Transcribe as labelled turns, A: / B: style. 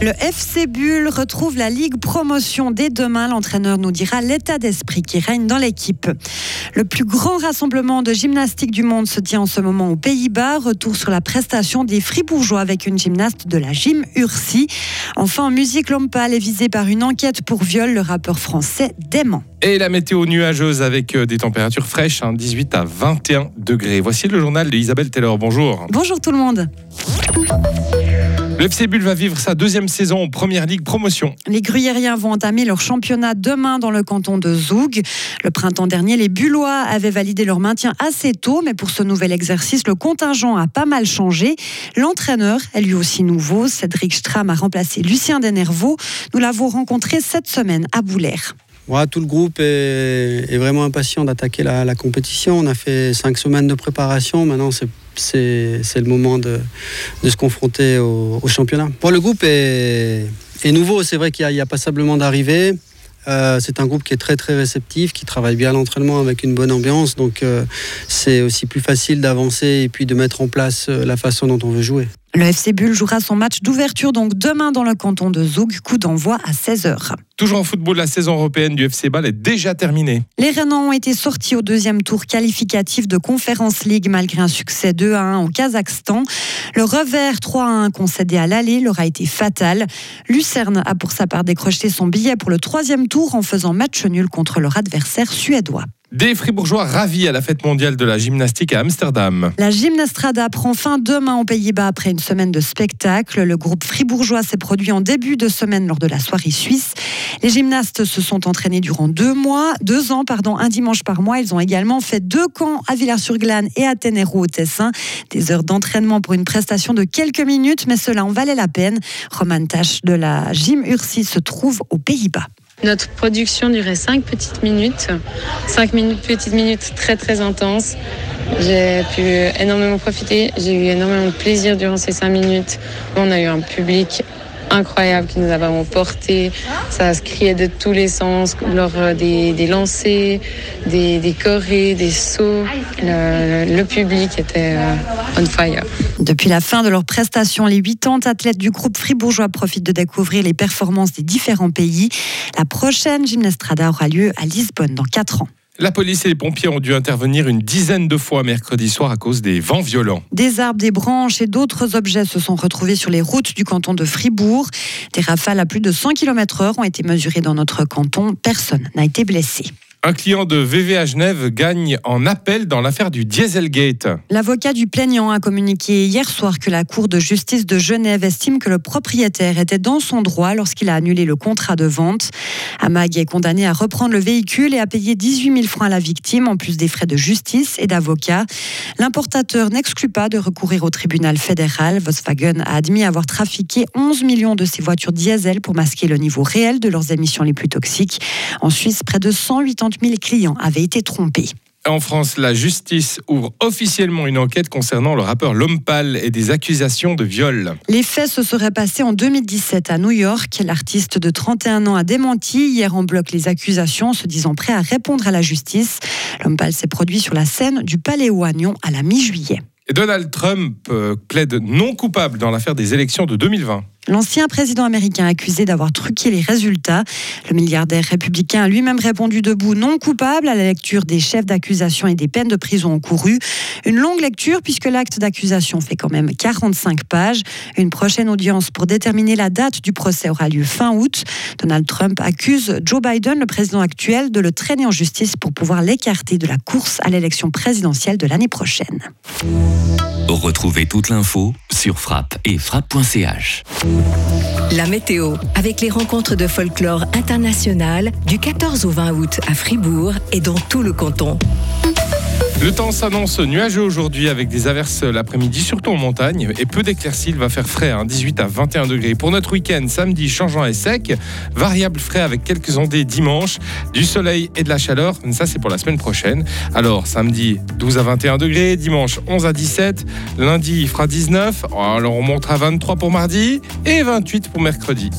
A: Le FC Bull retrouve la Ligue Promotion dès demain. L'entraîneur nous dira l'état d'esprit qui règne dans l'équipe. Le plus grand rassemblement de gymnastique du monde se tient en ce moment aux Pays-Bas. Retour sur la prestation des Fribourgeois avec une gymnaste de la gym Ursi. Enfin, en musique, Lompal est visé par une enquête pour viol. Le rappeur français dément.
B: Et la météo nuageuse avec euh, des températures fraîches, 18 hein, à 21 degrés. Voici le journal d'Isabelle Taylor. Bonjour.
A: Bonjour tout le monde.
B: Le FC Bull va vivre sa deuxième saison en Première Ligue Promotion.
A: Les Gruyériens vont entamer leur championnat demain dans le canton de Zoug. Le printemps dernier, les Bullois avaient validé leur maintien assez tôt, mais pour ce nouvel exercice, le contingent a pas mal changé. L'entraîneur est lui aussi nouveau. Cédric Stram a remplacé Lucien Denervaux. Nous l'avons rencontré cette semaine à Boulaire.
C: tout le groupe est, vraiment impatient d'attaquer la, compétition. On a fait cinq semaines de préparation. Maintenant, c'est c'est le moment de, se confronter au, championnat. Pour le groupe est, nouveau, c'est vrai qu'il y, a passablement d'arrivées. Euh, c'est un groupe qui est très très réceptif, qui travaille bien l'entraînement avec une bonne ambiance, donc euh, c'est aussi plus facile d'avancer et puis de mettre en place euh, la façon dont on veut jouer.
A: Le FC Bull jouera son match d'ouverture donc demain dans le canton de Zoug, coup d'envoi à 16h.
B: Toujours en football, la saison européenne du FC Ball est déjà terminée.
A: Les Renans ont été sortis au deuxième tour qualificatif de Conference League malgré un succès 2 à 1 au Kazakhstan. Le revers 3 à 1 concédé à l'aller leur a été fatal. Lucerne a pour sa part décroché son billet pour le troisième tour en faisant match nul contre leur adversaire suédois.
B: Des Fribourgeois ravis à la fête mondiale de la gymnastique à Amsterdam.
A: La Gymnastrada prend fin demain aux Pays-Bas après une semaine de spectacle. Le groupe fribourgeois s'est produit en début de semaine lors de la soirée suisse. Les gymnastes se sont entraînés durant deux mois, deux ans, pardon, un dimanche par mois. Ils ont également fait deux camps à Villars-sur-Glane et à Ténérou au Tessin. Des heures d'entraînement pour une prestation de quelques minutes, mais cela en valait la peine. Roman Tache de la Gym Ursi se trouve aux Pays-Bas.
D: Notre production durait 5 petites minutes, 5 minutes, petites minutes très très intenses. J'ai pu énormément profiter, j'ai eu énormément de plaisir durant ces 5 minutes. On a eu un public incroyable qui nous a vraiment porté. Ça se criait de tous les sens lors des, des lancers, des, des chorés, des sauts. Le, public était euh, on fire.
A: Depuis la fin de leur prestation, les 80 athlètes du groupe fribourgeois profitent de découvrir les performances des différents pays. La prochaine Gymnastrada aura lieu à Lisbonne dans 4 ans.
B: La police et les pompiers ont dû intervenir une dizaine de fois mercredi soir à cause des vents violents.
A: Des arbres, des branches et d'autres objets se sont retrouvés sur les routes du canton de Fribourg. Des rafales à plus de 100 km/h ont été mesurées dans notre canton. Personne n'a été blessé.
B: Un client de VV à Genève gagne en appel dans l'affaire du Dieselgate.
A: L'avocat du plaignant a communiqué hier soir que la Cour de justice de Genève estime que le propriétaire était dans son droit lorsqu'il a annulé le contrat de vente. Amag est condamné à reprendre le véhicule et à payer 18 000 francs à la victime, en plus des frais de justice et d'avocat. L'importateur n'exclut pas de recourir au tribunal fédéral. Volkswagen a admis avoir trafiqué 11 millions de ses voitures diesel pour masquer le niveau réel de leurs émissions les plus toxiques. En Suisse, près de 180 000 clients avaient été trompés.
B: En France, la justice ouvre officiellement une enquête concernant le rappeur Lompal et des accusations de viol.
A: Les faits se seraient passés en 2017 à New York. L'artiste de 31 ans a démenti hier en bloc les accusations, se disant prêt à répondre à la justice. Lompal s'est produit sur la scène du Palais Oignon à la mi-juillet.
B: Donald Trump euh, plaide non coupable dans l'affaire des élections de 2020.
A: L'ancien président américain accusé d'avoir truqué les résultats. Le milliardaire républicain a lui-même répondu debout non coupable à la lecture des chefs d'accusation et des peines de prison encourues. Une longue lecture puisque l'acte d'accusation fait quand même 45 pages. Une prochaine audience pour déterminer la date du procès aura lieu fin août. Donald Trump accuse Joe Biden, le président actuel, de le traîner en justice pour pouvoir l'écarter de la course à l'élection présidentielle de l'année prochaine.
E: Retrouvez toute l'info sur frappe et frappe.ch.
F: La météo, avec les rencontres de folklore international du 14 au 20 août à Fribourg et dans tout le canton.
B: Le temps s'annonce nuageux aujourd'hui avec des averses l'après-midi, surtout en montagne, et peu d'éclaircies. Il va faire frais, 18 hein, à 21 degrés. Pour notre week-end, samedi, changeant et sec, variable frais avec quelques ondées dimanche, du soleil et de la chaleur. Ça, c'est pour la semaine prochaine. Alors, samedi, 12 à 21 degrés, dimanche, 11 à 17, lundi, il fera 19, alors on montre à 23 pour mardi et 28 pour mercredi.